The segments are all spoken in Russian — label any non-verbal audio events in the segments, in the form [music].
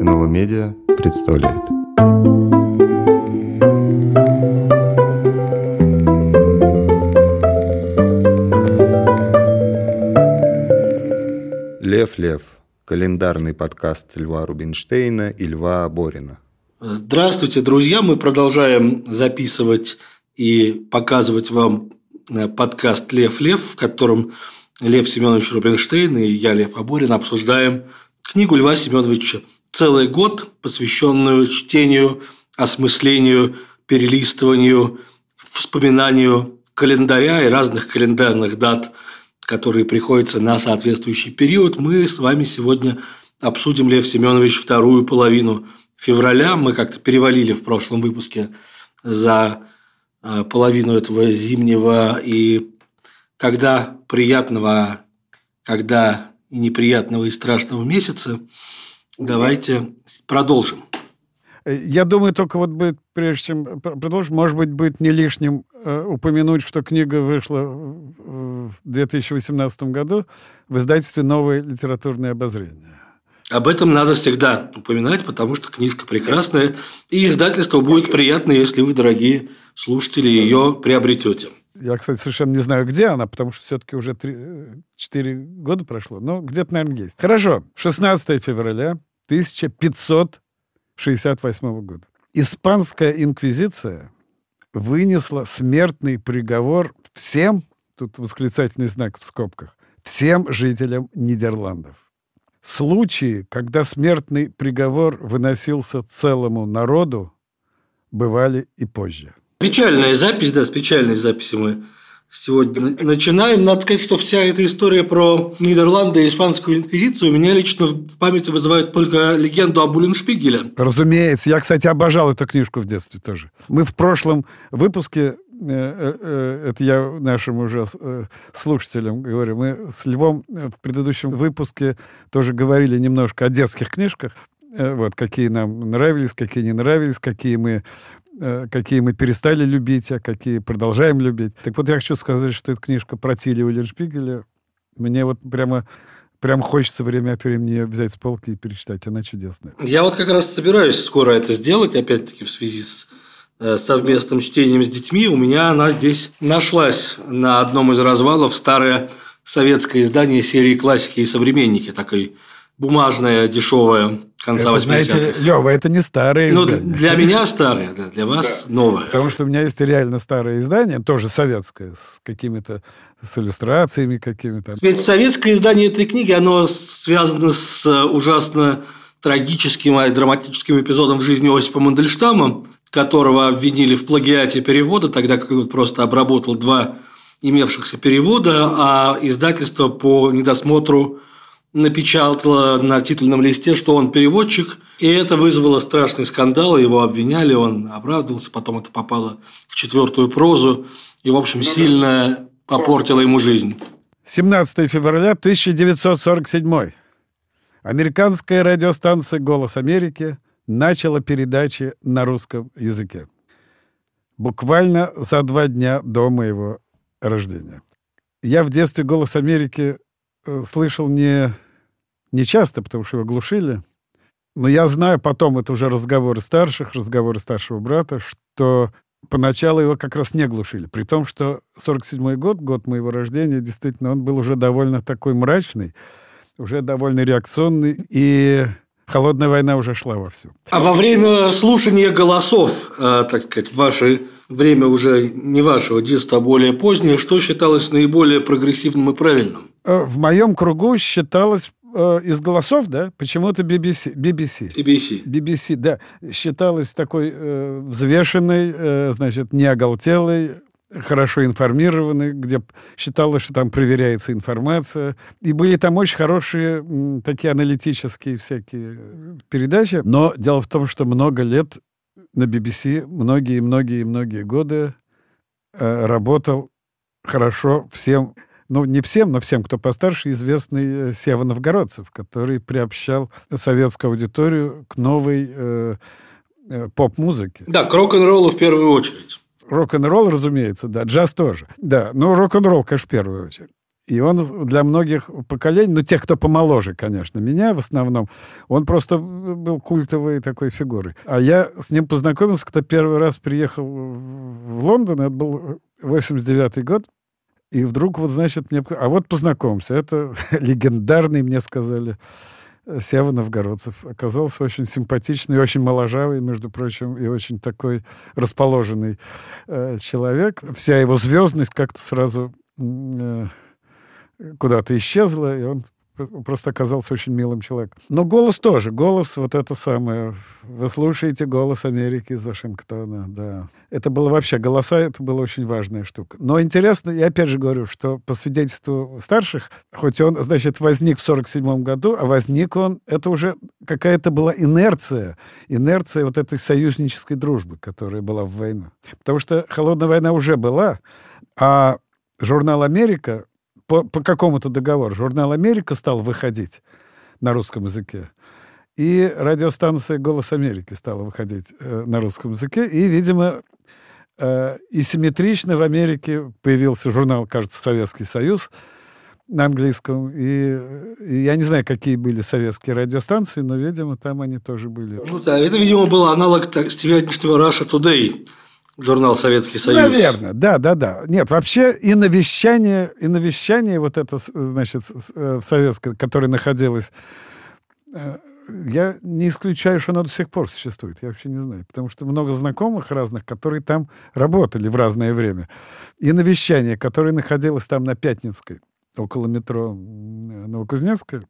НЛО Медиа представляет. Лев Лев. Календарный подкаст Льва Рубинштейна и Льва Борина. Здравствуйте, друзья! Мы продолжаем записывать и показывать вам э, подкаст «Лев Лев», в котором Лев Семенович Рубинштейн и я, Лев Аборин, обсуждаем книгу Льва Семеновича «Целый год», посвященную чтению, осмыслению, перелистыванию, вспоминанию календаря и разных календарных дат, которые приходятся на соответствующий период. Мы с вами сегодня обсудим, Лев Семенович, вторую половину февраля. Мы как-то перевалили в прошлом выпуске за э, половину этого зимнего и когда приятного, когда и неприятного и страшного месяца. Давайте продолжим. Я думаю, только вот будет, прежде чем продолжить, может быть, будет не лишним э, упомянуть, что книга вышла в 2018 году в издательстве «Новое литературное обозрение». Об этом надо всегда упоминать, потому что книжка прекрасная, и издательство будет приятно, если вы, дорогие слушатели, ее приобретете. Я, кстати, совершенно не знаю, где она, потому что все-таки уже 3, 4 года прошло. Но где-то, наверное, есть. Хорошо. 16 февраля 1568 года. Испанская инквизиция вынесла смертный приговор всем, тут восклицательный знак в скобках, всем жителям Нидерландов. Случаи, когда смертный приговор выносился целому народу, бывали и позже. Печальная запись, да, с печальной записи мы сегодня начинаем. Надо сказать, что вся эта история про Нидерланды и испанскую инквизицию меня лично в памяти вызывает только легенду о Булленшпигеле. Разумеется. Я, кстати, обожал эту книжку в детстве тоже. Мы в прошлом выпуске э, э, э, это я нашим уже слушателям говорю, мы с Львом в предыдущем выпуске тоже говорили немножко о детских книжках, вот, какие нам нравились, какие не нравились, какие мы какие мы перестали любить, а какие продолжаем любить. Так вот, я хочу сказать, что эта книжка про Тилли Уиллершпигеля мне вот прямо Прям хочется время от времени ее взять с полки и перечитать. Она чудесная. Я вот как раз собираюсь скоро это сделать, опять-таки в связи с э, совместным чтением с детьми. У меня она здесь нашлась на одном из развалов старое советское издание серии «Классики и современники». Такой бумажная, дешевая, конца это, знаете, Лева, это не старое ну, издание. Ну, для меня старое, да, для вас да. новое. Потому что у меня есть реально старое издание, тоже советское, с какими-то с иллюстрациями какими-то. Ведь советское издание этой книги, оно связано с э, ужасно трагическим и драматическим эпизодом в жизни Осипа Мандельштама, которого обвинили в плагиате перевода, тогда как он просто обработал два имевшихся перевода, а издательство по недосмотру напечатала на титульном листе, что он переводчик, и это вызвало страшный скандал, его обвиняли, он оправдывался, потом это попало в четвертую прозу, и, в общем, сильно попортило ему жизнь. 17 февраля 1947 Американская радиостанция «Голос Америки» начала передачи на русском языке. Буквально за два дня до моего рождения. Я в детстве «Голос Америки» слышал не, не часто, потому что его глушили. Но я знаю потом, это уже разговоры старших, разговоры старшего брата, что поначалу его как раз не глушили. При том, что 47-й год, год моего рождения, действительно, он был уже довольно такой мрачный, уже довольно реакционный, и холодная война уже шла вовсю. А во время слушания голосов, э, так сказать, ваше время уже не вашего детства, а более позднее, что считалось наиболее прогрессивным и правильным? Э, в моем кругу считалось э, из голосов, да, почему-то BBC. BBC. BBC. BBC, да. Считалось такой э, взвешенной, э, значит, неоголтелой, хорошо информированной, где считалось, что там проверяется информация. И были там очень хорошие м, такие аналитические всякие передачи. Но дело в том, что много лет на BBC, многие-многие-многие годы э, работал хорошо всем ну, не всем, но всем, кто постарше, известный э, Сева Новгородцев, который приобщал советскую аудиторию к новой э, э, поп-музыке. Да, к рок-н-роллу в первую очередь. Рок-н-ролл, разумеется, да, джаз тоже. Да, но рок-н-ролл, конечно, в первую очередь. И он для многих поколений, ну, тех, кто помоложе, конечно, меня в основном, он просто был культовой такой фигурой. А я с ним познакомился, когда первый раз приехал в Лондон, это был 89 год, и вдруг вот, значит, мне... А вот познакомься, это [laughs] легендарный, мне сказали, Сева Новгородцев. Оказался очень симпатичный очень моложавый, между прочим, и очень такой расположенный э, человек. Вся его звездность как-то сразу э, куда-то исчезла, и он просто оказался очень милым человеком. Но голос тоже. Голос вот это самое. Вы слушаете голос Америки из Вашингтона, да. Это было вообще, голоса, это была очень важная штука. Но интересно, я опять же говорю, что по свидетельству старших, хоть он, значит, возник в 47 году, а возник он, это уже какая-то была инерция, инерция вот этой союзнической дружбы, которая была в войну. Потому что холодная война уже была, а журнал «Америка» по, по какому-то договору журнал «Америка» стал выходить на русском языке, и радиостанция «Голос Америки» стала выходить э, на русском языке, и, видимо, э, и симметрично в Америке появился журнал, кажется, «Советский Союз», на английском. И, и я не знаю, какие были советские радиостанции, но, видимо, там они тоже были. Ну да, это, видимо, был аналог сегодняшнего Russia Today журнал Советский Союз. Наверное, да, да, да. Нет, вообще и навещание, и навещание вот это, значит, э, в советское, которое находилось, э, я не исключаю, что оно до сих пор существует. Я вообще не знаю. Потому что много знакомых разных, которые там работали в разное время. И навещание, которое находилось там на Пятницкой, около метро Новокузнецкая,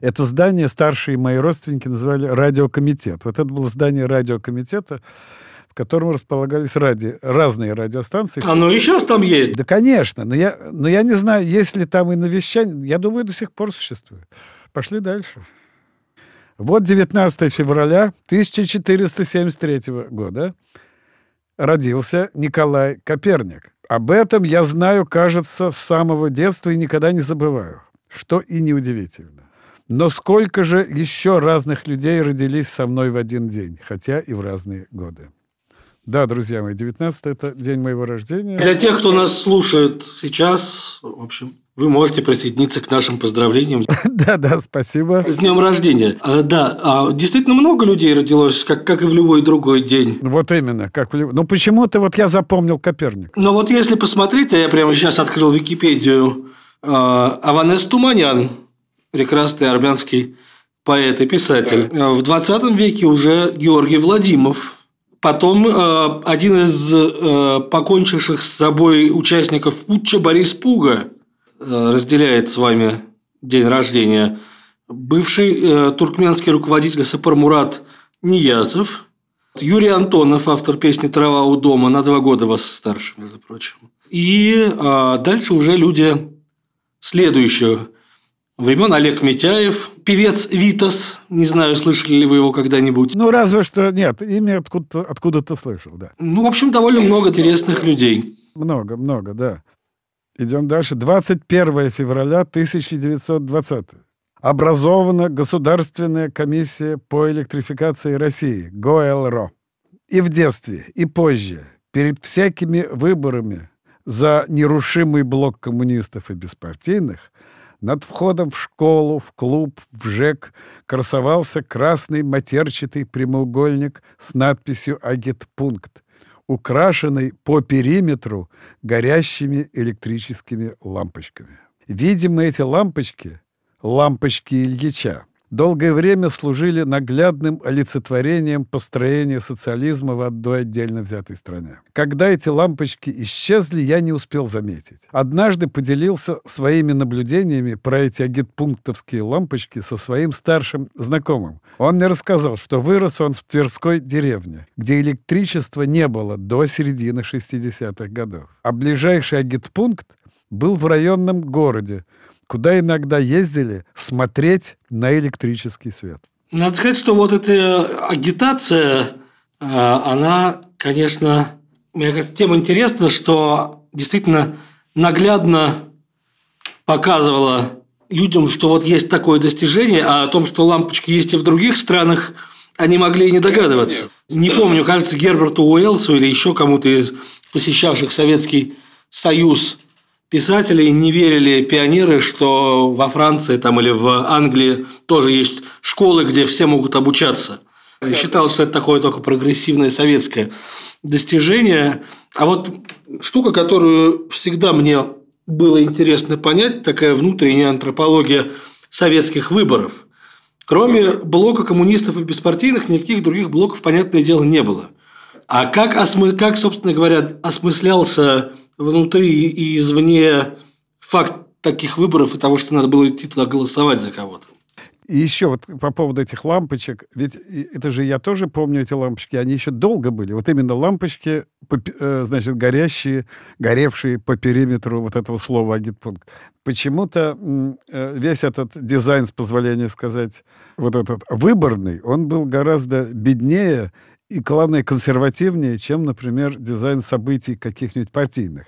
это здание старшие мои родственники называли радиокомитет. Вот это было здание радиокомитета, в котором располагались ради, разные радиостанции. А ну и сейчас там есть. Да, конечно. Но я, но я не знаю, есть ли там и навещание. Я думаю, до сих пор существует. Пошли дальше. Вот 19 февраля 1473 года родился Николай Коперник. Об этом я знаю, кажется, с самого детства и никогда не забываю, что и неудивительно. Но сколько же еще разных людей родились со мной в один день, хотя и в разные годы. Да, друзья мои, 19 это день моего рождения. Для тех, кто нас слушает сейчас, в общем, вы можете присоединиться к нашим поздравлениям. [laughs] Да, да, спасибо. С днем рождения. А, да, а действительно много людей родилось, как, как и в любой другой день. Вот именно, как в любой. Ну, почему-то вот я запомнил Коперник. Но вот если посмотреть, я прямо сейчас открыл Википедию, а, Аванес Туманян, прекрасный армянский поэт и писатель. В 20 веке уже Георгий Владимиров, Потом э, один из э, покончивших с собой участников путча Борис Пуга э, разделяет с вами день рождения. Бывший э, туркменский руководитель Сапармурат Ниязов. Юрий Антонов, автор песни «Трава у дома», на два года вас старше, между прочим. И э, дальше уже люди следующего времен Олег Митяев, певец Витас, не знаю, слышали ли вы его когда-нибудь. Ну, разве что нет, имя откуда-то, откуда-то слышал, да. Ну, в общем, довольно много интересных людей. Много, много, да. Идем дальше. 21 февраля 1920 образована Государственная комиссия по электрификации России, ГОЭЛРО. И в детстве, и позже, перед всякими выборами за нерушимый блок коммунистов и беспартийных – над входом в школу, в клуб, в ЖЭК красовался красный матерчатый прямоугольник с надписью «Агитпункт», украшенный по периметру горящими электрическими лампочками. Видимо, эти лампочки – лампочки Ильича – долгое время служили наглядным олицетворением построения социализма в одной отдельно взятой стране. Когда эти лампочки исчезли, я не успел заметить. Однажды поделился своими наблюдениями про эти агитпунктовские лампочки со своим старшим знакомым. Он мне рассказал, что вырос он в Тверской деревне, где электричества не было до середины 60-х годов. А ближайший агитпункт был в районном городе, куда иногда ездили смотреть на электрический свет. Надо сказать, что вот эта агитация, э, она, конечно, мне кажется, тем интересна, что действительно наглядно показывала людям, что вот есть такое достижение, а о том, что лампочки есть и в других странах, они могли и не догадываться. Не помню, кажется, Герберту Уэлсу или еще кому-то из посещавших Советский Союз писателей не верили пионеры, что во Франции там, или в Англии тоже есть школы, где все могут обучаться. Считал, что это такое только прогрессивное советское достижение. А вот штука, которую всегда мне было интересно понять, такая внутренняя антропология советских выборов. Кроме блока коммунистов и беспартийных, никаких других блоков, понятное дело, не было. А как, как собственно говоря, осмыслялся внутри и извне факт таких выборов и того, что надо было идти туда голосовать за кого-то? И еще вот по поводу этих лампочек, ведь это же я тоже помню эти лампочки, они еще долго были. Вот именно лампочки, э, значит, горящие, горевшие по периметру вот этого слова агитпункт. Почему-то э, весь этот дизайн, с позволения сказать, вот этот выборный, он был гораздо беднее и, главное, консервативнее, чем, например, дизайн событий каких-нибудь партийных.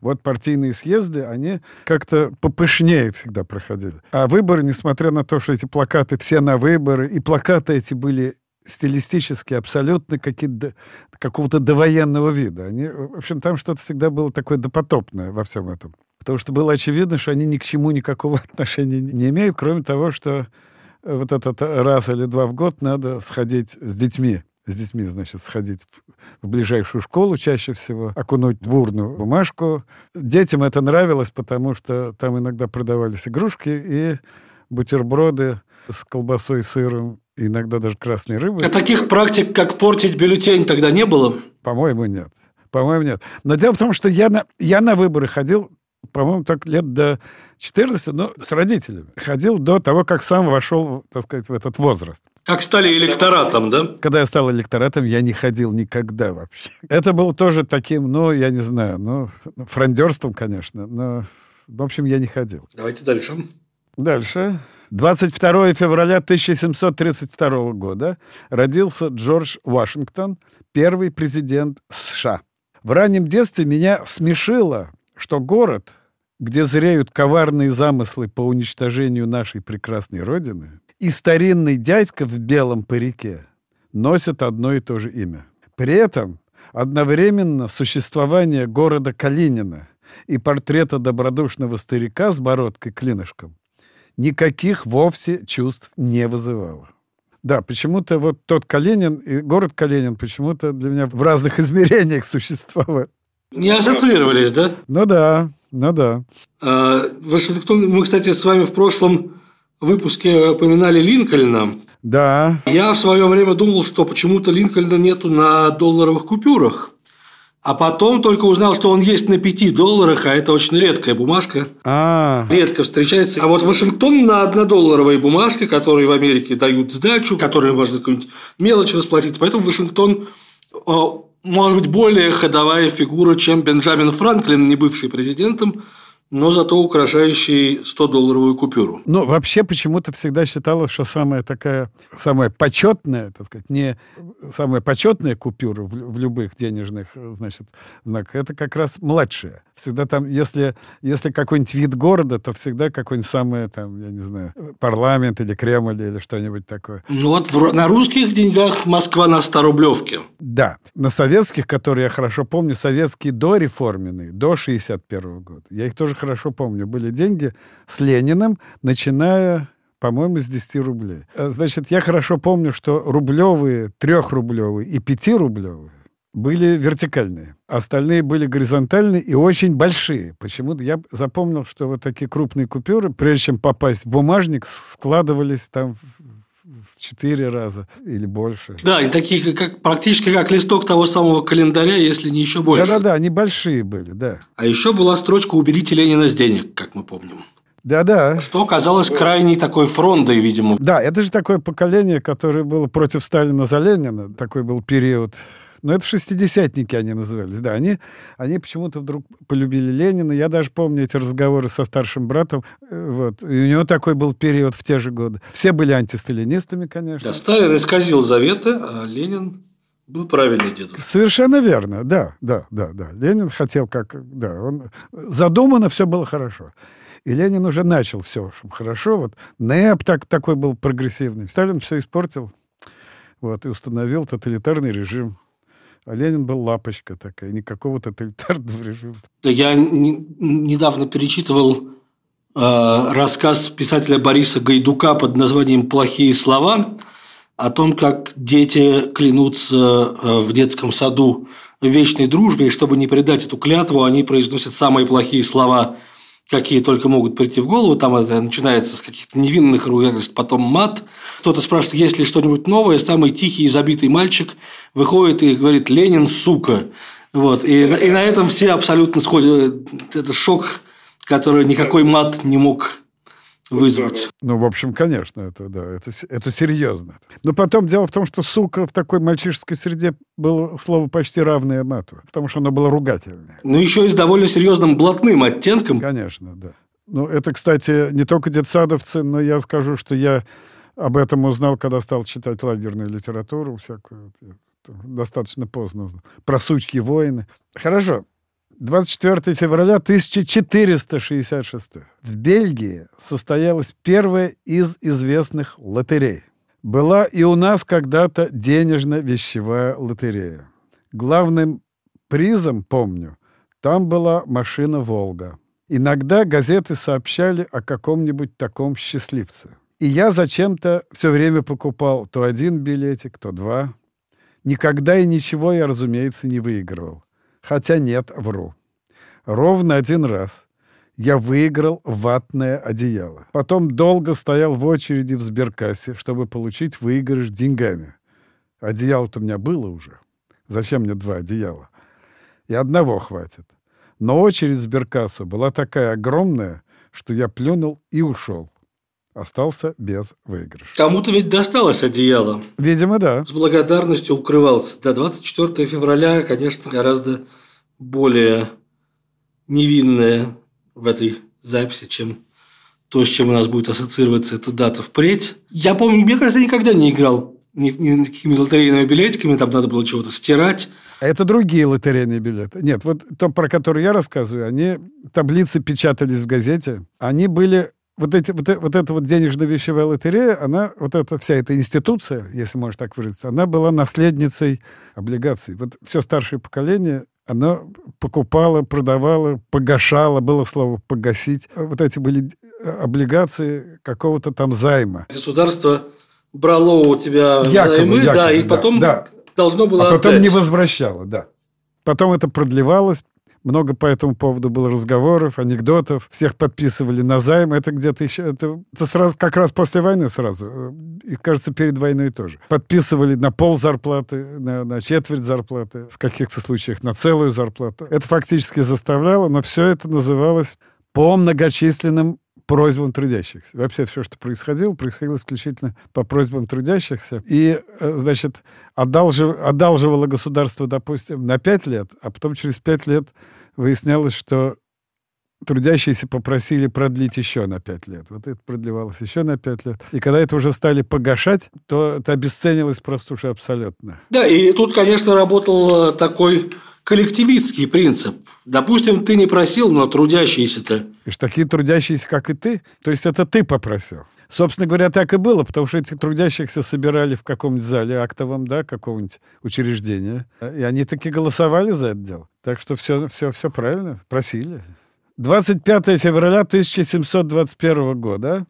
Вот партийные съезды, они как-то попышнее всегда проходили. А выборы, несмотря на то, что эти плакаты все на выборы, и плакаты эти были стилистически абсолютно какого-то довоенного вида. Они, в общем, там что-то всегда было такое допотопное во всем этом. Потому что было очевидно, что они ни к чему никакого [laughs] отношения не имеют, кроме того, что вот этот раз или два в год надо сходить с детьми с детьми, значит, сходить в, в ближайшую школу чаще всего, окунуть в урну бумажку. Детям это нравилось, потому что там иногда продавались игрушки и бутерброды с колбасой и сыром, иногда даже красной рыбой. А таких практик, как портить бюллетень, тогда не было? По-моему, нет. По-моему, нет. Но дело в том, что я на, я на выборы ходил по-моему, так лет до 14, но с родителями. Ходил до того, как сам вошел, так сказать, в этот возраст. Как стали электоратом, да? Когда я стал электоратом, я не ходил никогда вообще. Это было тоже таким, ну, я не знаю, ну, фрондерством, конечно, но, в общем, я не ходил. Давайте дальше. Дальше. 22 февраля 1732 года родился Джордж Вашингтон, первый президент США. В раннем детстве меня смешило, что город, где зреют коварные замыслы по уничтожению нашей прекрасной Родины, и старинный дядька в белом парике носят одно и то же имя. При этом одновременно существование города Калинина и портрета добродушного старика с бородкой-клинышком никаких вовсе чувств не вызывало. Да, почему-то вот тот Калинин и город Калинин почему-то для меня в разных измерениях существовали. Не ассоциировались, да? Ну да, ну да. А, Вашингтон, мы, кстати, с вами в прошлом выпуске упоминали Линкольна. Да. Я в свое время думал, что почему-то Линкольна нету на долларовых купюрах. А потом только узнал, что он есть на 5 долларах, а это очень редкая бумажка. А. Редко встречается. А вот Вашингтон на однодолларовой бумажке, которые в Америке дают сдачу, которые можно какую-нибудь мелочь расплатить. Поэтому Вашингтон может быть, более ходовая фигура, чем Бенджамин Франклин, не бывший президентом, но зато украшающий 100-долларовую купюру. Ну, вообще почему-то всегда считалось, что самая такая, самая почетная, так сказать, не самая почетная купюра в, в любых денежных, значит, знаках, это как раз младшая. Всегда там, если, если какой-нибудь вид города, то всегда какой-нибудь самый, там, я не знаю, парламент или Кремль или что-нибудь такое. Ну вот в, на русских деньгах Москва на 100 рублевке. Да. На советских, которые я хорошо помню, советские дореформенные, до 61 года, я их тоже хорошо помню, были деньги с Лениным, начиная по-моему, с 10 рублей. Э, значит, я хорошо помню, что рублевые, трехрублевые и пятирублевые были вертикальные. Остальные были горизонтальные и очень большие. Почему-то я запомнил, что вот такие крупные купюры, прежде чем попасть в бумажник, складывались там в четыре раза или больше. Да, и такие как, практически как листок того самого календаря, если не еще больше. Да-да-да, они большие были, да. А еще была строчка «Уберите Ленина с денег», как мы помним. Да-да. Что казалось крайней такой фрондой, видимо. Да, это же такое поколение, которое было против Сталина за Ленина. Такой был период но это шестидесятники они назывались, да. Они, они почему-то вдруг полюбили Ленина. Я даже помню эти разговоры со старшим братом. Э, вот. И у него такой был период в те же годы. Все были антисталинистами, конечно. Да, Сталин исказил заветы, а Ленин был правильный дедушка. Совершенно верно, да, да, да, да. Ленин хотел как, да, он задумано, все было хорошо. И Ленин уже начал все, чтобы хорошо. Вот НЭП так, такой был прогрессивный. Сталин все испортил. Вот, и установил тоталитарный режим. А Ленин был лапочка такая, никакого тоталитарного [laughs] режима. Да я не, недавно перечитывал э, рассказ писателя Бориса Гайдука под названием «Плохие слова», о том, как дети клянутся э, в детском саду вечной дружбе, и чтобы не предать эту клятву, они произносят самые плохие слова, какие только могут прийти в голову. Там это начинается с каких-то невинных ругательств, потом мат. Кто-то спрашивает, есть ли что-нибудь новое. Самый тихий и забитый мальчик выходит и говорит «Ленин, сука». Вот. И, и на этом все абсолютно сходят. Это шок, который никакой мат не мог вызвать. Ну, в общем, конечно, это, да, это, это серьезно. Но потом дело в том, что сука в такой мальчишеской среде было слово почти равное мату, потому что оно было ругательное. Ну, еще и с довольно серьезным блатным оттенком. Конечно, да. Ну, это, кстати, не только детсадовцы, но я скажу, что я об этом узнал, когда стал читать лагерную литературу всякую. Достаточно поздно узнал. Про сучки воины. Хорошо. 24 февраля 1466 в Бельгии состоялась первая из известных лотерей. Была и у нас когда-то денежно-вещевая лотерея. Главным призом, помню, там была машина «Волга». Иногда газеты сообщали о каком-нибудь таком счастливце. И я зачем-то все время покупал то один билетик, то два. Никогда и ничего я, разумеется, не выигрывал. Хотя нет, вру. Ровно один раз я выиграл ватное одеяло. Потом долго стоял в очереди в сберкассе, чтобы получить выигрыш деньгами. Одеяло-то у меня было уже. Зачем мне два одеяла? И одного хватит. Но очередь в сберкассу была такая огромная, что я плюнул и ушел. Остался без выигрыша. Кому-то ведь досталось одеяло. Видимо, да. С благодарностью укрывался. До 24 февраля, конечно, гораздо более невинное в этой записи, чем то, с чем у нас будет ассоциироваться эта дата впредь. Я помню, мне кажется, я никогда не играл ни, ни какими лотерейными билетиками, там надо было чего-то стирать. А это другие лотерейные билеты. Нет, вот то, про которые я рассказываю, они, таблицы печатались в газете, они были вот, эти, вот, вот эта вот денежно-вещевая лотерея, она, вот эта вся эта институция, если можно так выразиться, она была наследницей облигаций. Вот все старшее поколение она покупала, продавала, погашала, было слово «погасить». Вот эти были э, облигации какого-то там займа. Государство брало у тебя якобы, займы, якобы, да, и потом да. должно было А потом отдать. не возвращало, да. Потом это продлевалось, много по этому поводу было разговоров, анекдотов. Всех подписывали на займ. Это где-то еще... Это, это сразу, как раз после войны сразу. И, кажется, перед войной тоже. Подписывали на пол зарплаты, на, на четверть зарплаты, в каких-то случаях на целую зарплату. Это фактически заставляло, но все это называлось по многочисленным просьбам трудящихся. Вообще все, что происходило, происходило исключительно по просьбам трудящихся. И, э, значит, одалжив, одалживало государство, допустим, на пять лет, а потом через пять лет выяснялось, что трудящиеся попросили продлить еще на пять лет. Вот это продлевалось еще на пять лет. И когда это уже стали погашать, то это обесценилось просто уже абсолютно. Да, и тут, конечно, работал э, такой коллективистский принцип. Допустим, ты не просил, но трудящиеся-то. И ж такие трудящиеся, как и ты. То есть это ты попросил. Собственно говоря, так и было, потому что этих трудящихся собирали в каком-нибудь зале актовом, да, какого-нибудь учреждения. И они таки голосовали за это дело. Так что все, все, все правильно, просили. 25 февраля 1721 года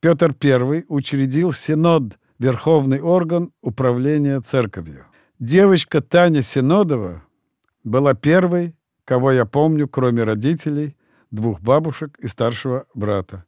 Петр I учредил Синод, верховный орган управления церковью. Девочка Таня Синодова была первой, кого я помню, кроме родителей, двух бабушек и старшего брата.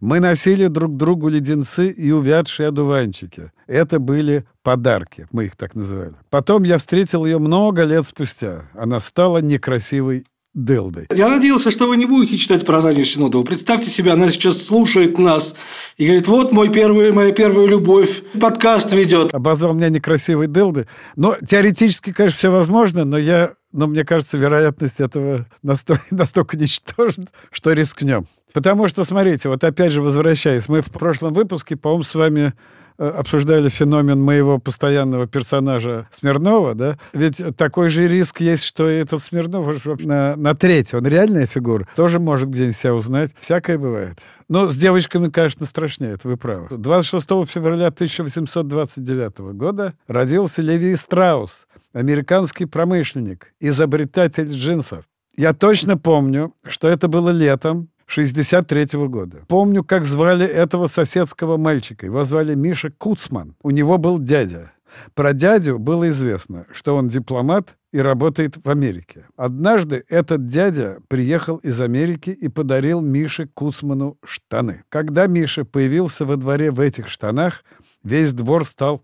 Мы носили друг другу леденцы и увядшие одуванчики. Это были подарки, мы их так называли. Потом я встретил ее много лет спустя. Она стала некрасивой Делдой. Я надеялся, что вы не будете читать про Заню Синодову. Представьте себе, она сейчас слушает нас и говорит, вот мой первый, моя первая любовь, подкаст ведет. Обозвал меня некрасивой Делдой. Но теоретически, конечно, все возможно, но я но мне кажется, вероятность этого настолько, [laughs] настолько ничтожна, что рискнем. Потому что, смотрите, вот опять же возвращаясь, мы в прошлом выпуске, по-моему, с вами обсуждали феномен моего постоянного персонажа Смирнова, да, ведь такой же риск есть, что и этот Смирнов на, на треть, он реальная фигура, тоже может где-нибудь себя узнать. Всякое бывает. Но с девочками, конечно, страшнее, это вы правы. 26 февраля 1829 года родился Леви Страус, американский промышленник, изобретатель джинсов. Я точно помню, что это было летом 63 -го года. Помню, как звали этого соседского мальчика. Его звали Миша Куцман. У него был дядя. Про дядю было известно, что он дипломат и работает в Америке. Однажды этот дядя приехал из Америки и подарил Мише Куцману штаны. Когда Миша появился во дворе в этих штанах, весь двор стал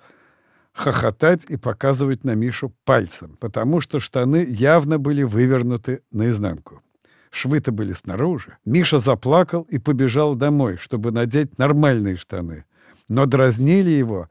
хохотать и показывать на Мишу пальцем, потому что штаны явно были вывернуты наизнанку. Швы-то были снаружи. Миша заплакал и побежал домой, чтобы надеть нормальные штаны. Но дразнили его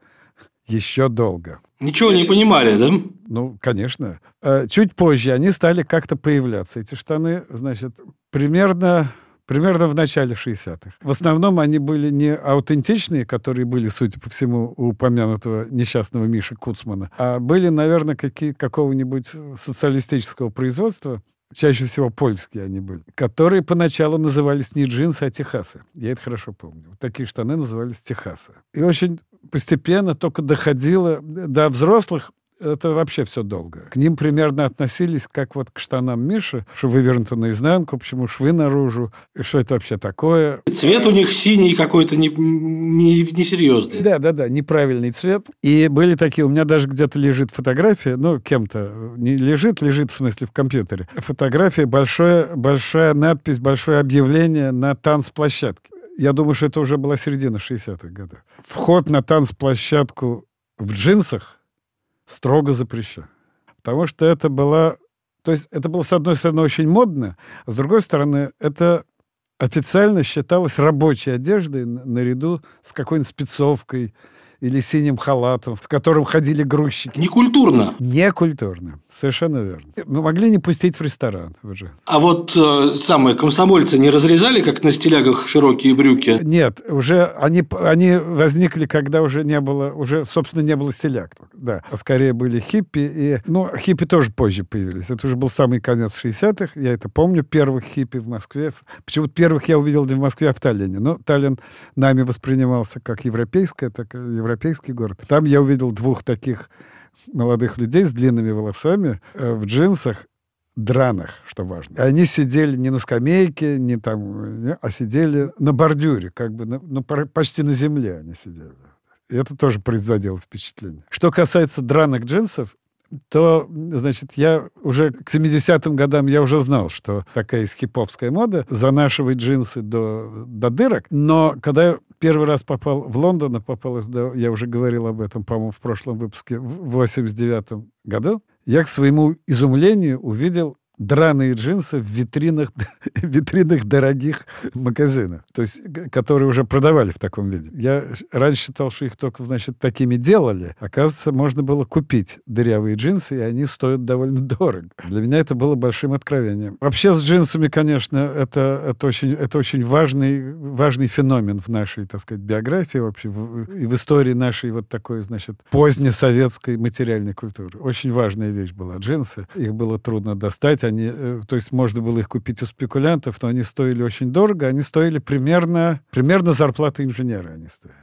еще долго. Ничего не понимали, да? Ну, конечно. Э, чуть позже они стали как-то появляться. Эти штаны, значит, примерно примерно в начале 60-х. В основном они были не аутентичные, которые были, судя по всему, у упомянутого несчастного Миши Куцмана, а были, наверное, какие, какого-нибудь социалистического производства, чаще всего польские они были, которые поначалу назывались не джинсы, а техасы. Я это хорошо помню. Вот такие штаны назывались техасы. И очень постепенно только доходило до взрослых это вообще все долго. К ним примерно относились как вот к штанам Миши, что вывернуто наизнанку, почему швы наружу, и что это вообще такое. Цвет у них синий какой-то не, не, несерьезный. Да, да, да, неправильный цвет. И были такие, у меня даже где-то лежит фотография, ну, кем-то не лежит, лежит в смысле в компьютере. Фотография, большое, большая надпись, большое объявление на танцплощадке. Я думаю, что это уже была середина 60-х годов. Вход на танцплощадку в джинсах строго запрещен. Потому что это было... То есть это было, с одной стороны, очень модно, а с другой стороны, это официально считалось рабочей одеждой наряду с какой-нибудь спецовкой, или синим халатом, в котором ходили грузчики. Некультурно. Некультурно. Совершенно верно. Мы могли не пустить в ресторан уже. А вот э, самые комсомольцы не разрезали, как на стилягах, широкие брюки? Нет, уже они, они возникли, когда уже не было, уже, собственно, не было стиляг. Да. А скорее были хиппи. И, ну, хиппи тоже позже появились. Это уже был самый конец 60-х. Я это помню, первых хиппи в Москве. Почему-то первых я увидел не в Москве, а в Таллине. Но Таллин нами воспринимался как европейская, так и европейская европейский город. Там я увидел двух таких молодых людей с длинными волосами э, в джинсах, драных, что важно. Они сидели не на скамейке, не там, не, а сидели на бордюре, как бы, на, ну, почти на земле они сидели. И это тоже производило впечатление. Что касается драных джинсов, то, значит, я уже к 70-м годам я уже знал, что такая есть хиповская мода, занашивать джинсы до, до дырок. Но когда я первый раз попал в Лондон, а попал, я уже говорил об этом, по-моему, в прошлом выпуске, в 89-м году, я к своему изумлению увидел драные джинсы в витринах, [laughs] витринах дорогих магазинов, то есть, которые уже продавали в таком виде. Я раньше считал, что их только, значит, такими делали. Оказывается, можно было купить дырявые джинсы, и они стоят довольно [laughs] дорого. Для меня это было большим откровением. Вообще с джинсами, конечно, это, это, очень, это очень важный, важный феномен в нашей, так сказать, биографии вообще, в, и в истории нашей вот такой, значит, позднесоветской материальной культуры. Очень важная вещь была джинсы. Их было трудно достать, они, э, то есть можно было их купить у спекулянтов, но они стоили очень дорого, они стоили примерно, примерно зарплаты инженера они стоили.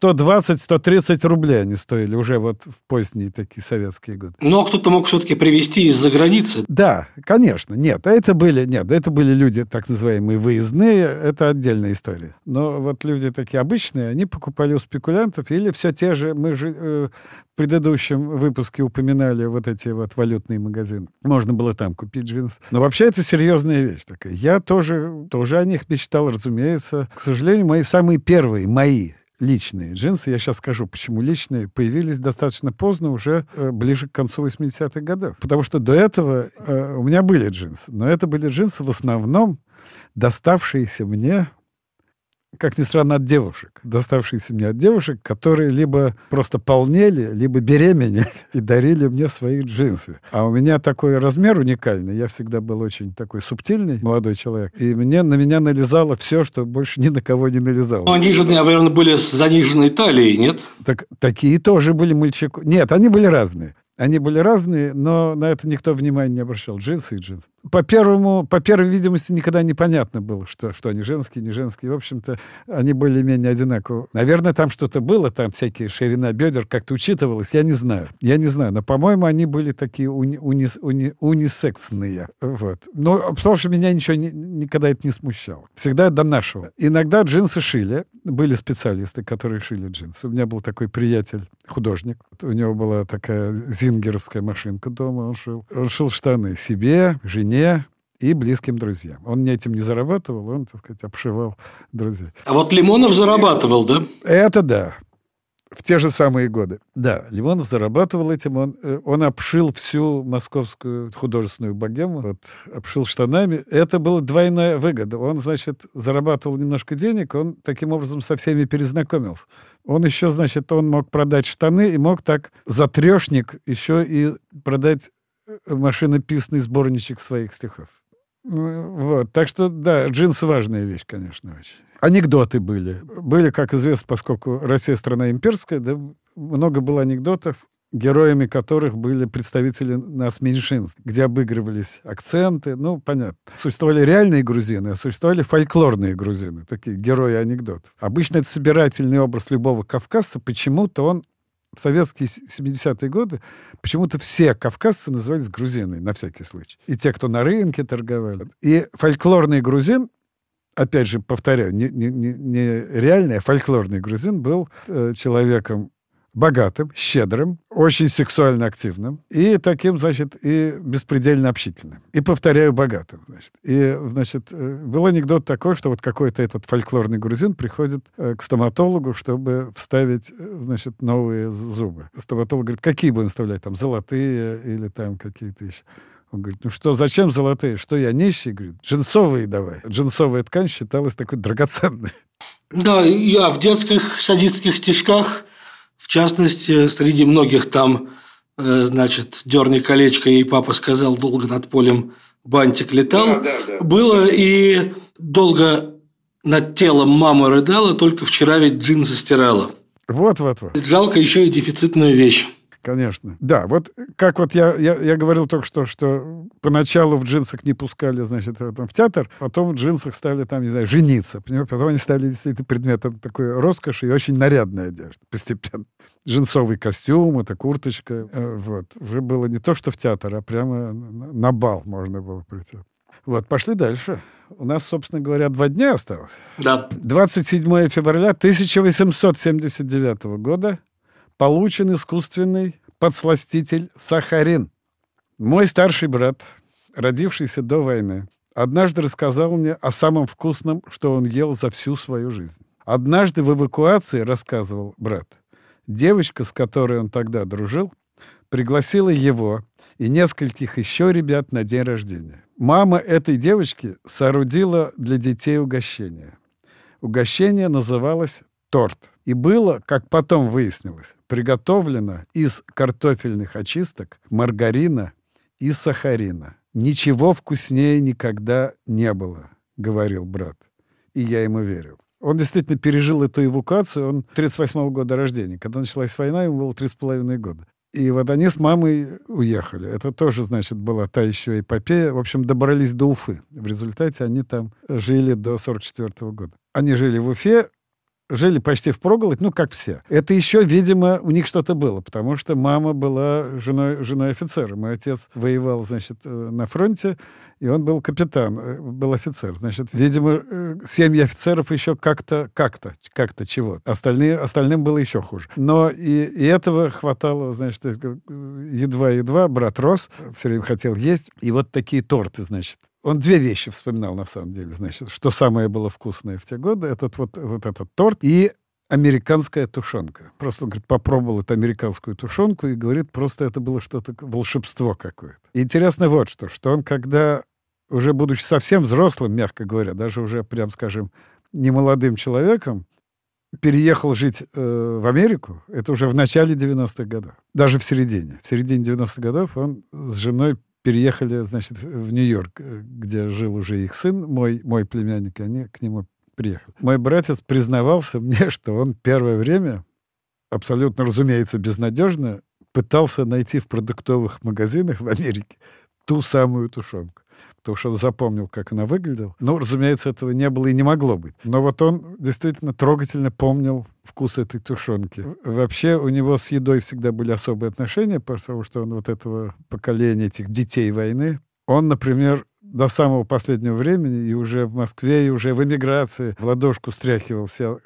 120-130 рублей они стоили уже вот в поздние такие советские годы. Но ну, а кто-то мог все-таки привезти из-за границы. Да, конечно. Нет, это были, нет, это были люди так называемые выездные, это отдельная история. Но вот люди такие обычные, они покупали у спекулянтов или все те же, мы же э, в предыдущем выпуске упоминали вот эти вот валютные магазины. Можно было там купить джинсы. Но вообще это серьезная вещь такая. Я тоже, тоже о них мечтал, разумеется. К сожалению, мои самые первые, мои личные джинсы, я сейчас скажу, почему личные, появились достаточно поздно, уже э, ближе к концу 80-х годов. Потому что до этого э, у меня были джинсы, но это были джинсы в основном доставшиеся мне как ни странно, от девушек, доставшиеся мне от девушек, которые либо просто полнели, либо беременели [laughs] и дарили мне свои джинсы. А у меня такой размер уникальный, я всегда был очень такой субтильный молодой человек, и мне, на меня налезало все, что больше ни на кого не налезало. Но они же, наверное, были с заниженной талией, нет? Так, такие тоже были мальчику. Нет, они были разные. Они были разные, но на это никто внимания не обращал. Джинсы и джинсы. По первому, по первой видимости никогда непонятно было, что, что они женские, не женские. В общем-то, они более-менее одинаковые. Наверное, там что-то было, там всякие ширина бедер как-то учитывалось, я не знаю. Я не знаю, но, по-моему, они были такие уни, уни, уни, унисексные. Вот. Но, потому меня ничего не, никогда это не смущало. Всегда до нашего. Иногда джинсы шили. Были специалисты, которые шили джинсы. У меня был такой приятель, художник. У него была такая зингеровская машинка дома, он шил. Он шил штаны себе, жене, и близким друзьям. Он мне этим не зарабатывал, он, так сказать, обшивал друзей. А вот Лимонов зарабатывал, да? Это да. В те же самые годы. Да, Лимонов зарабатывал этим. Он, э, он обшил всю московскую художественную богему, вот, обшил штанами. Это была двойная выгода. Он, значит, зарабатывал немножко денег, он таким образом со всеми перезнакомился. Он еще, значит, он мог продать штаны и мог так за трешник еще и продать машинописный сборничек своих стихов. Ну, вот. Так что, да, джинсы важная вещь, конечно, очень. Анекдоты были. Были, как известно, поскольку Россия страна имперская, да, много было анекдотов, героями которых были представители нас меньшинств, где обыгрывались акценты. Ну, понятно. Существовали реальные грузины, а существовали фольклорные грузины, такие герои анекдотов. Обычно это собирательный образ любого кавказца. Почему-то он в советские 70-е годы почему-то все кавказцы назывались грузинами, на всякий случай. И те, кто на рынке торговали. И фольклорный грузин, опять же, повторяю, не, не, не реальный, а фольклорный грузин был э, человеком богатым, щедрым, очень сексуально активным и таким, значит, и беспредельно общительным. И, повторяю, богатым, значит. И, значит, э, был анекдот такой, что вот какой-то этот фольклорный грузин приходит э, к стоматологу, чтобы вставить, э, значит, новые зубы. Стоматолог говорит, какие будем вставлять, там, золотые или там какие-то еще. Он говорит, ну что, зачем золотые? Что я нищий? Говорит, джинсовые давай. Джинсовая ткань считалась такой драгоценной. Да, я в детских садистских стишках в частности, среди многих там, э, значит, «Дерни колечко», ей папа сказал, долго над полем бантик летал. Да, да, да. Было и долго над телом мама рыдала, только вчера ведь джинсы стирала. Вот, вот, вот. Жалко еще и дефицитную вещь. Конечно. Да, вот как вот я, я, я говорил только что, что поначалу в джинсах не пускали, значит, там, в театр, потом в джинсах стали там, не знаю, жениться. Понимаете? Потом они стали действительно предметом такой роскоши и очень нарядной одежды постепенно. Джинсовый костюм, это курточка. Э, вот. Уже было не то, что в театр, а прямо на бал можно было прийти. Вот, пошли дальше. У нас, собственно говоря, два дня осталось. Да. 27 февраля 1879 года получен искусственный подсластитель сахарин. Мой старший брат, родившийся до войны, однажды рассказал мне о самом вкусном, что он ел за всю свою жизнь. Однажды в эвакуации, рассказывал брат, девочка, с которой он тогда дружил, пригласила его и нескольких еще ребят на день рождения. Мама этой девочки соорудила для детей угощение. Угощение называлось торт. И было, как потом выяснилось, приготовлено из картофельных очисток, маргарина и сахарина. Ничего вкуснее никогда не было, говорил брат. И я ему верил. Он действительно пережил эту эвакуацию. Он 38 года рождения. Когда началась война, ему было 3,5 года. И вот они с мамой уехали. Это тоже, значит, была та еще эпопея. В общем, добрались до Уфы. В результате они там жили до 44 года. Они жили в Уфе, жили почти в проголодь, ну, как все. Это еще, видимо, у них что-то было, потому что мама была женой, женой офицера. Мой отец воевал, значит, э, на фронте, и он был капитан, э, был офицер. Значит, видимо, э, семьи офицеров еще как-то, как-то, как-то чего. Остальные, остальным было еще хуже. Но и, и этого хватало, значит, едва-едва. Брат рос, все время хотел есть. И вот такие торты, значит, он две вещи вспоминал, на самом деле, значит, что самое было вкусное в те годы, этот вот, вот этот торт и американская тушенка. Просто он говорит, попробовал эту американскую тушенку и говорит, просто это было что-то, волшебство какое-то. интересно вот что, что он когда, уже будучи совсем взрослым, мягко говоря, даже уже, прям скажем, не молодым человеком, переехал жить э, в Америку, это уже в начале 90-х годов, даже в середине. В середине 90-х годов он с женой переехали, значит, в Нью-Йорк, э, где жил уже их сын, мой, мой племянник, они к нему приехали. Мой братец признавался мне, [laughs] что он первое время, абсолютно, разумеется, безнадежно, пытался найти в продуктовых магазинах в Америке ту самую тушенку. Потому что он запомнил, как она выглядела. Ну, разумеется, этого не было и не могло быть. Но вот он действительно трогательно помнил вкус этой тушенки. Вообще у него с едой всегда были особые отношения, потому что он вот этого поколения этих детей войны. Он, например, до самого последнего времени, и уже в Москве, и уже в эмиграции в ладошку стряхивал все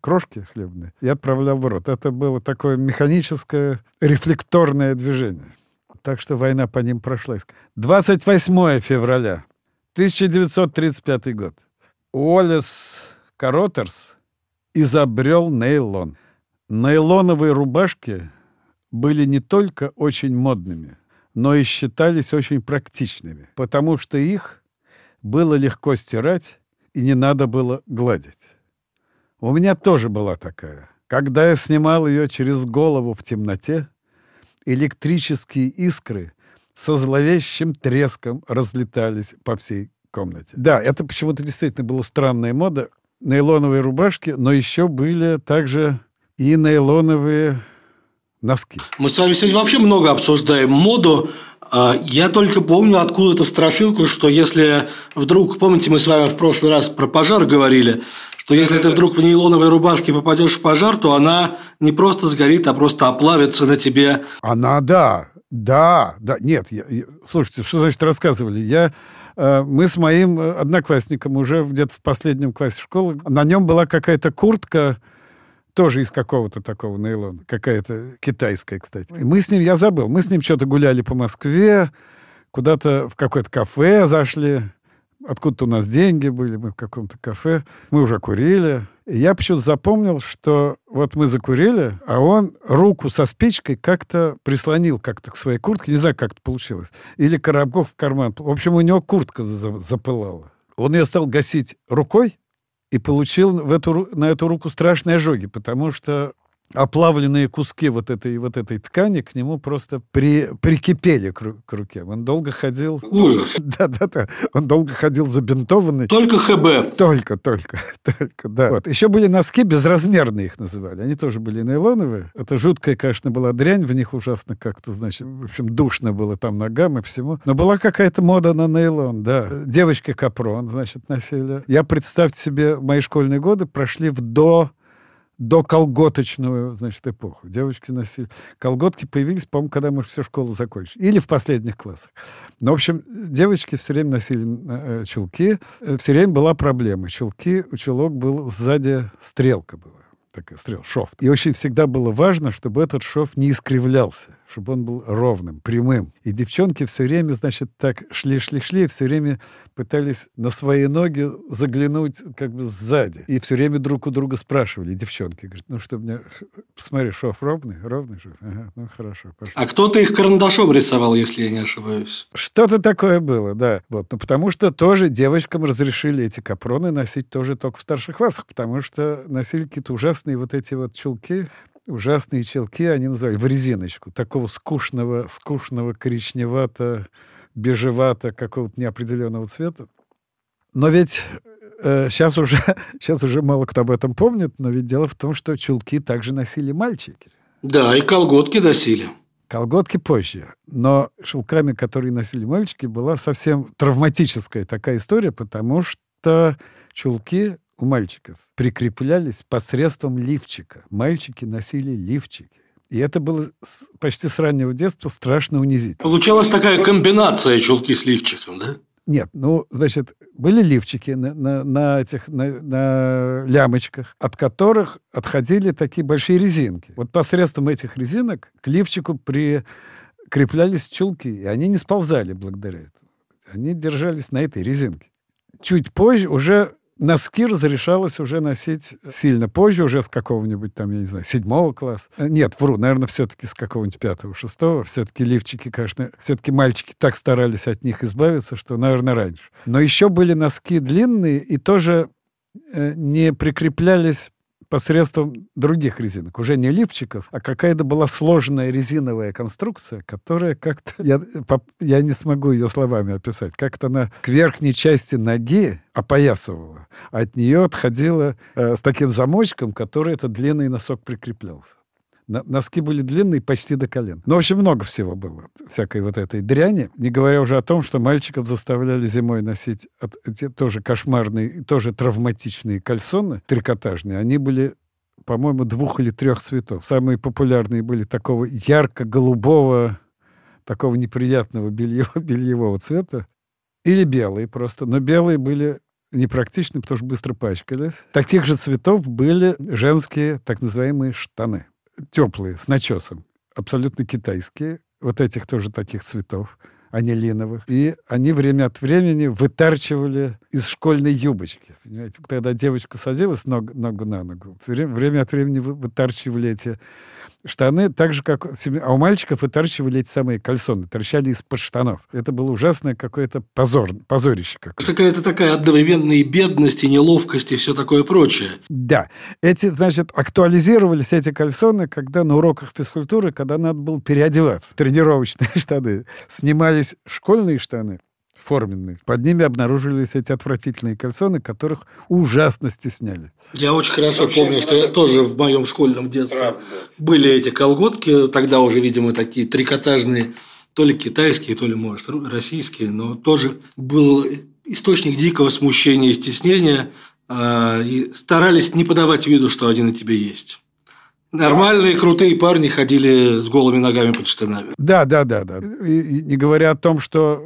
крошки хлебные и отправлял в рот. Это было такое механическое рефлекторное движение. Так что война по ним прошлась. 28 февраля 1935 год. Уоллес Каротерс изобрел нейлон. Нейлоновые рубашки были не только очень модными, но и считались очень практичными, потому что их было легко стирать и не надо было гладить. У меня тоже была такая. Когда я снимал ее через голову в темноте, электрические искры со зловещим треском разлетались по всей комнате. Да, это почему-то действительно была странная мода. Нейлоновые рубашки, но еще были также и нейлоновые носки. Мы с вами сегодня вообще много обсуждаем моду. А, я только помню откуда-то страшилку, что если вдруг, помните, мы с вами в прошлый раз про пожар говорили, что если ты вдруг в нейлоновой рубашке попадешь в пожар, то она не просто сгорит, а просто оплавится на тебе. Она, да, да, да. Нет, я, я, слушайте, что значит рассказывали? Я э, мы с моим одноклассником уже где-то в последнем классе школы, на нем была какая-то куртка, тоже из какого-то такого нейлона, какая-то китайская, кстати. И мы с ним, я забыл, мы с ним что-то гуляли по Москве, куда-то в какое-то кафе зашли, откуда-то у нас деньги были, мы в каком-то кафе, мы уже курили. И я почему-то запомнил, что вот мы закурили, а он руку со спичкой как-то прислонил как-то к своей куртке, не знаю, как это получилось, или коробков в карман. В общем, у него куртка запылала. Он ее стал гасить рукой, и получил в эту, на эту руку страшные ожоги, потому что оплавленные куски вот этой, вот этой ткани к нему просто при, прикипели к, к руке. Он долго ходил... Ужас. [laughs] Да-да-да. Он долго ходил забинтованный. Только ХБ. Только, только, [laughs] только, да. Вот. Еще были носки, безразмерные их называли. Они тоже были нейлоновые. Это жуткая, конечно, была дрянь. В них ужасно как-то, значит, в общем, душно было там ногам и всему. Но была какая-то мода на нейлон, да. Девочки капрон, значит, носили. Я, представьте себе, мои школьные годы прошли в до до колготочную, значит, эпоху. Девочки носили... Колготки появились, по-моему, когда мы всю школу закончили. Или в последних классах. Но, в общем, девочки все время носили э, чулки. Э, все время была проблема. Чулки, у чулок был сзади стрелка была такая стрел, шов. И очень всегда было важно, чтобы этот шов не искривлялся, чтобы он был ровным, прямым. И девчонки все время, значит, так шли-шли-шли, все время пытались на свои ноги заглянуть как бы сзади. И все время друг у друга спрашивали, девчонки, говорят, ну что, мне, посмотри, шов ровный? Ровный шов? Ага, ну хорошо, пошли. А кто-то их карандашом рисовал, если я не ошибаюсь. Что-то такое было, да. Вот. Ну, потому что тоже девочкам разрешили эти капроны носить тоже только в старших классах, потому что носили какие-то ужасные вот эти вот чулки, ужасные челки, они называли в резиночку, такого скучного, скучного коричневато бежевато какого-то неопределенного цвета. Но ведь э, сейчас, уже, [laughs] сейчас уже мало кто об этом помнит, но ведь дело в том, что чулки также носили мальчики. Да, и колготки носили. Колготки позже. Но шелками, которые носили мальчики, была совсем травматическая такая история, потому что чулки у мальчиков прикреплялись посредством лифчика. Мальчики носили лифчики. И это было почти с раннего детства страшно унизительно. Получалась такая комбинация чулки с лифчиком, да? Нет, ну, значит, были лифчики на, на, на этих на, на лямочках, от которых отходили такие большие резинки. Вот посредством этих резинок к лифчику прикреплялись чулки, и они не сползали благодаря этому. Они держались на этой резинке. Чуть позже уже Носки разрешалось уже носить сильно позже, уже с какого-нибудь там, я не знаю, седьмого класса. Э, нет, вру, наверное, все-таки с какого-нибудь пятого, шестого. Все-таки лифчики, конечно, все-таки мальчики так старались от них избавиться, что, наверное, раньше. Но еще были носки длинные и тоже э, не прикреплялись посредством других резинок, уже не липчиков, а какая-то была сложная резиновая конструкция, которая как-то, я, я не смогу ее словами описать, как-то она к верхней части ноги опоясывала, а от нее отходила э, с таким замочком, который этот длинный носок прикреплялся. Носки были длинные почти до колен. Ну, в общем, много всего было, всякой вот этой дряни. Не говоря уже о том, что мальчиков заставляли зимой носить эти тоже кошмарные, тоже травматичные кальсоны трикотажные. Они были по-моему, двух или трех цветов. Самые популярные были такого ярко-голубого, такого неприятного бельевого, [laughs] бельевого цвета. Или белые просто. Но белые были непрактичны, потому что быстро пачкались. Таких же цветов были женские так называемые штаны. Теплые, с начесом. Абсолютно китайские. Вот этих тоже таких цветов анилиновых. И они время от времени вытарчивали из школьной юбочки. Понимаете? Когда девочка садилась ногу, ногу на ногу, время от времени вытарчивали эти штаны, так же, как... А у мальчиков вытарчивали эти самые кальсоны, торчали из-под штанов. Это было ужасное какое-то позор, позорище. Какое-то. Какая-то такая одновременная и бедность, и неловкость, и все такое прочее. Да. Эти, значит, актуализировались эти кальсоны, когда на уроках физкультуры, когда надо было переодеваться. Тренировочные [laughs] штаны. Снимались школьные штаны, форменные. Под ними обнаружились эти отвратительные кальсоны, которых ужасно стесняли. Я очень хорошо Вообще, помню, что я тоже в моем школьном детстве правда. были эти колготки, тогда уже, видимо, такие трикотажные, то ли китайские, то ли, может, российские, но тоже был источник дикого смущения и стеснения, а, и старались не подавать виду, что один на тебе есть. Нормальные, крутые парни ходили с голыми ногами под штанами. Да, да, да, да. И, не говоря о том, что,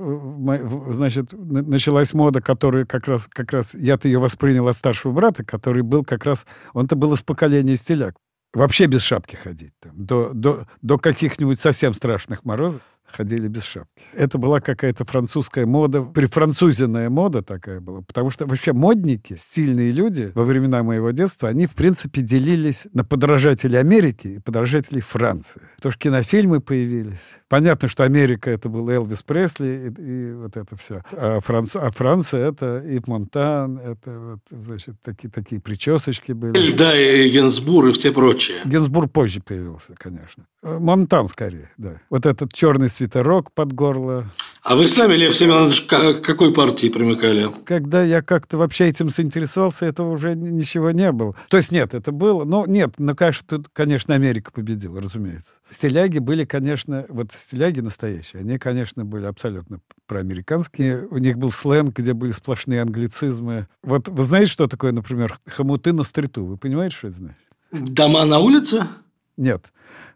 э, значит, началась мода, которую как раз, как раз я-то ее воспринял от старшего брата, который был как раз, он-то был из поколения стиляк. Вообще без шапки ходить. Там, до, до, до каких-нибудь совсем страшных морозов ходили без шапки. Это была какая-то французская мода, прифранцузенная мода такая была, потому что вообще модники, стильные люди во времена моего детства, они, в принципе, делились на подражателей Америки и подражателей Франции. Потому что кинофильмы появились. Понятно, что Америка — это был Элвис Пресли и, и вот это все. А, Франц... а Франция — это и Монтан, это, вот, значит, такие, такие причесочки были. Да, и Генсбур, и все прочие. Генсбур позже появился, конечно. Монтан, скорее, да. Вот этот черный свитерок под горло. А вы сами, Лев Семенович, к какой партии примыкали? Когда я как-то вообще этим заинтересовался, этого уже ничего не было. То есть нет, это было. Ну, нет, ну, конечно, тут, конечно, Америка победила, разумеется. Стиляги были, конечно, вот стиляги настоящие, они, конечно, были абсолютно проамериканские. У них был сленг, где были сплошные англицизмы. Вот вы знаете, что такое, например, хомуты на стриту? Вы понимаете, что это значит? Дома на улице? Нет.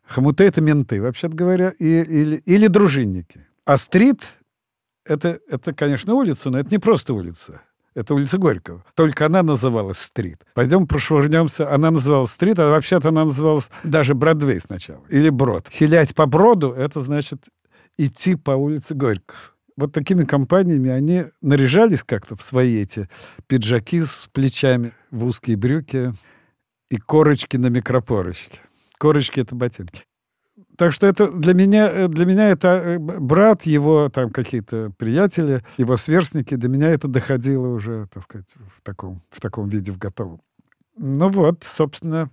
Хомуты — это менты, вообще-то говоря, и, или, или дружинники. А стрит — это, это, конечно, улица, но это не просто улица. Это улица Горького. Только она называлась стрит. Пойдем прошвырнемся. Она называлась стрит, а вообще-то она называлась даже Бродвей сначала. Или Брод. Хилять по Броду — это значит идти по улице Горького. Вот такими компаниями они наряжались как-то в свои эти пиджаки с плечами, в узкие брюки и корочки на микропорочке. Корочки — это ботинки. Так что это для меня, э, для меня это э, брат, его там какие-то приятели, его сверстники, до меня это доходило уже, так сказать, в таком, в таком виде, в готовом. Ну вот, собственно,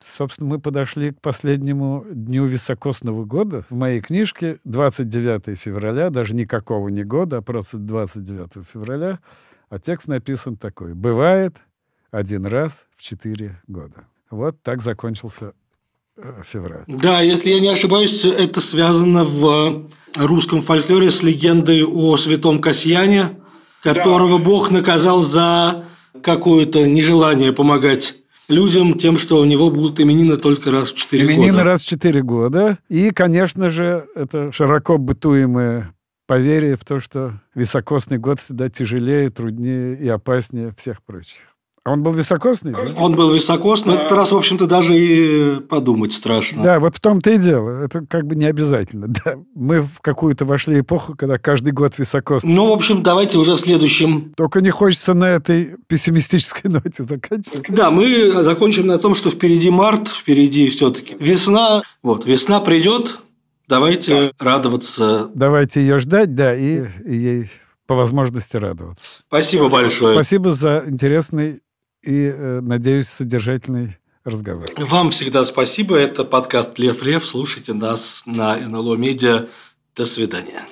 собственно, мы подошли к последнему дню високосного года. В моей книжке 29 февраля, даже никакого не года, а просто 29 февраля, а текст написан такой. «Бывает один раз в четыре года». Вот так закончился февраль. Да, если я не ошибаюсь, это связано в русском фольклоре с легендой о святом Касьяне, которого да. Бог наказал за какое-то нежелание помогать людям тем, что у него будут именины только раз в 4 именины года. Именины раз в 4 года. И, конечно же, это широко бытуемое поверие в то, что високосный год всегда тяжелее, труднее и опаснее всех прочих. А он был високосный? Да? Он был високосный. Да. Этот раз, в общем-то, даже и подумать страшно. Да, вот в том-то и дело. Это как бы не обязательно. Да. Мы в какую-то вошли эпоху, когда каждый год високосный. Ну, в общем, давайте уже следующим. Только не хочется на этой пессимистической [laughs] ноте заканчивать. Да, мы закончим на том, что впереди март, впереди все-таки весна. Вот, весна придет, давайте да. радоваться. Давайте ее ждать, да, и, и ей по возможности радоваться. Спасибо большое. Спасибо за интересный и, э, надеюсь, содержательный разговор. Вам всегда спасибо. Это подкаст «Лев Лев». Слушайте нас на НЛО Медиа. До свидания.